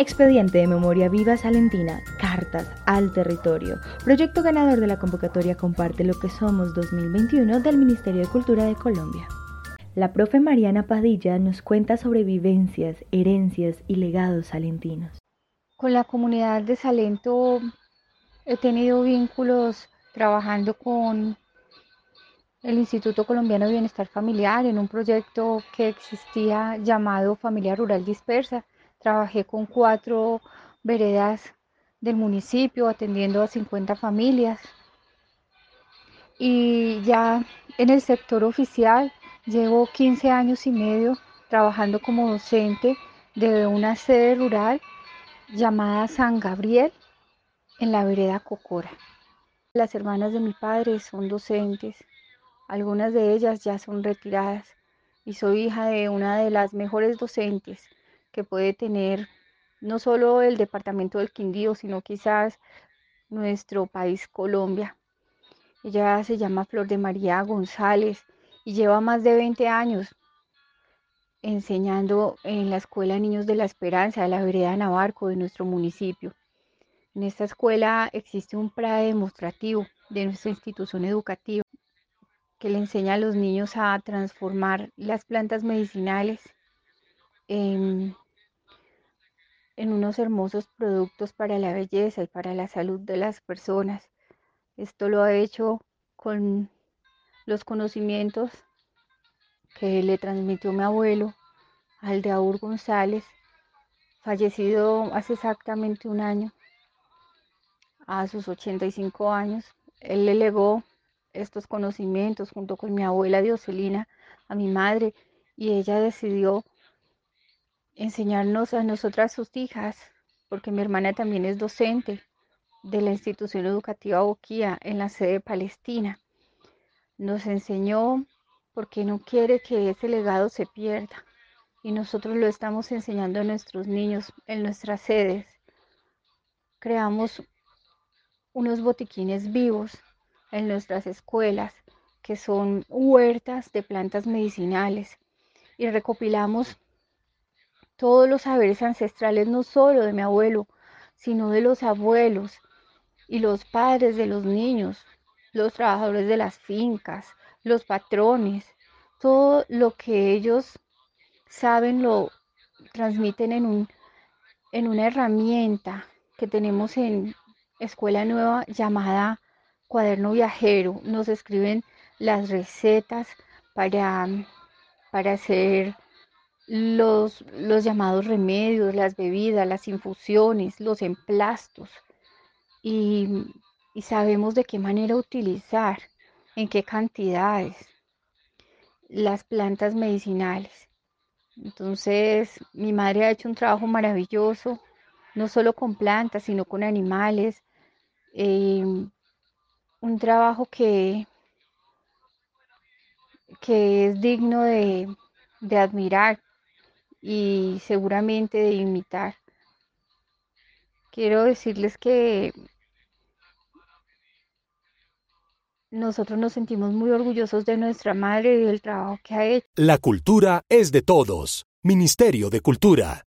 Expediente de Memoria Viva Salentina, Cartas al Territorio, proyecto ganador de la convocatoria Comparte lo que somos 2021 del Ministerio de Cultura de Colombia. La profe Mariana Padilla nos cuenta sobre vivencias, herencias y legados salentinos. Con la comunidad de Salento he tenido vínculos trabajando con el Instituto Colombiano de Bienestar Familiar en un proyecto que existía llamado Familia Rural Dispersa Trabajé con cuatro veredas del municipio atendiendo a 50 familias. Y ya en el sector oficial llevo 15 años y medio trabajando como docente de una sede rural llamada San Gabriel en la vereda Cocora. Las hermanas de mi padre son docentes, algunas de ellas ya son retiradas y soy hija de una de las mejores docentes que puede tener no solo el departamento del Quindío, sino quizás nuestro país Colombia. Ella se llama Flor de María González y lleva más de 20 años enseñando en la Escuela Niños de la Esperanza de la vereda Navarco de nuestro municipio. En esta escuela existe un PRA demostrativo de nuestra institución educativa que le enseña a los niños a transformar las plantas medicinales en en unos hermosos productos para la belleza y para la salud de las personas. Esto lo ha hecho con los conocimientos que le transmitió mi abuelo, Aldeaur González, fallecido hace exactamente un año, a sus 85 años. Él le legó estos conocimientos junto con mi abuela Dioselina a mi madre y ella decidió enseñarnos a nosotras sus hijas, porque mi hermana también es docente de la institución educativa Boquía en la sede palestina. Nos enseñó porque no quiere que ese legado se pierda y nosotros lo estamos enseñando a nuestros niños en nuestras sedes. Creamos unos botiquines vivos en nuestras escuelas que son huertas de plantas medicinales y recopilamos todos los saberes ancestrales, no solo de mi abuelo, sino de los abuelos y los padres de los niños, los trabajadores de las fincas, los patrones, todo lo que ellos saben lo transmiten en, un, en una herramienta que tenemos en Escuela Nueva llamada Cuaderno Viajero. Nos escriben las recetas para, para hacer los, los llamados remedios, las bebidas, las infusiones, los emplastos y, y sabemos de qué manera utilizar, en qué cantidades las plantas medicinales. Entonces, mi madre ha hecho un trabajo maravilloso, no solo con plantas, sino con animales. Eh, un trabajo que, que es digno de, de admirar y seguramente de imitar. Quiero decirles que nosotros nos sentimos muy orgullosos de nuestra madre y del trabajo que ha hecho. La cultura es de todos. Ministerio de Cultura.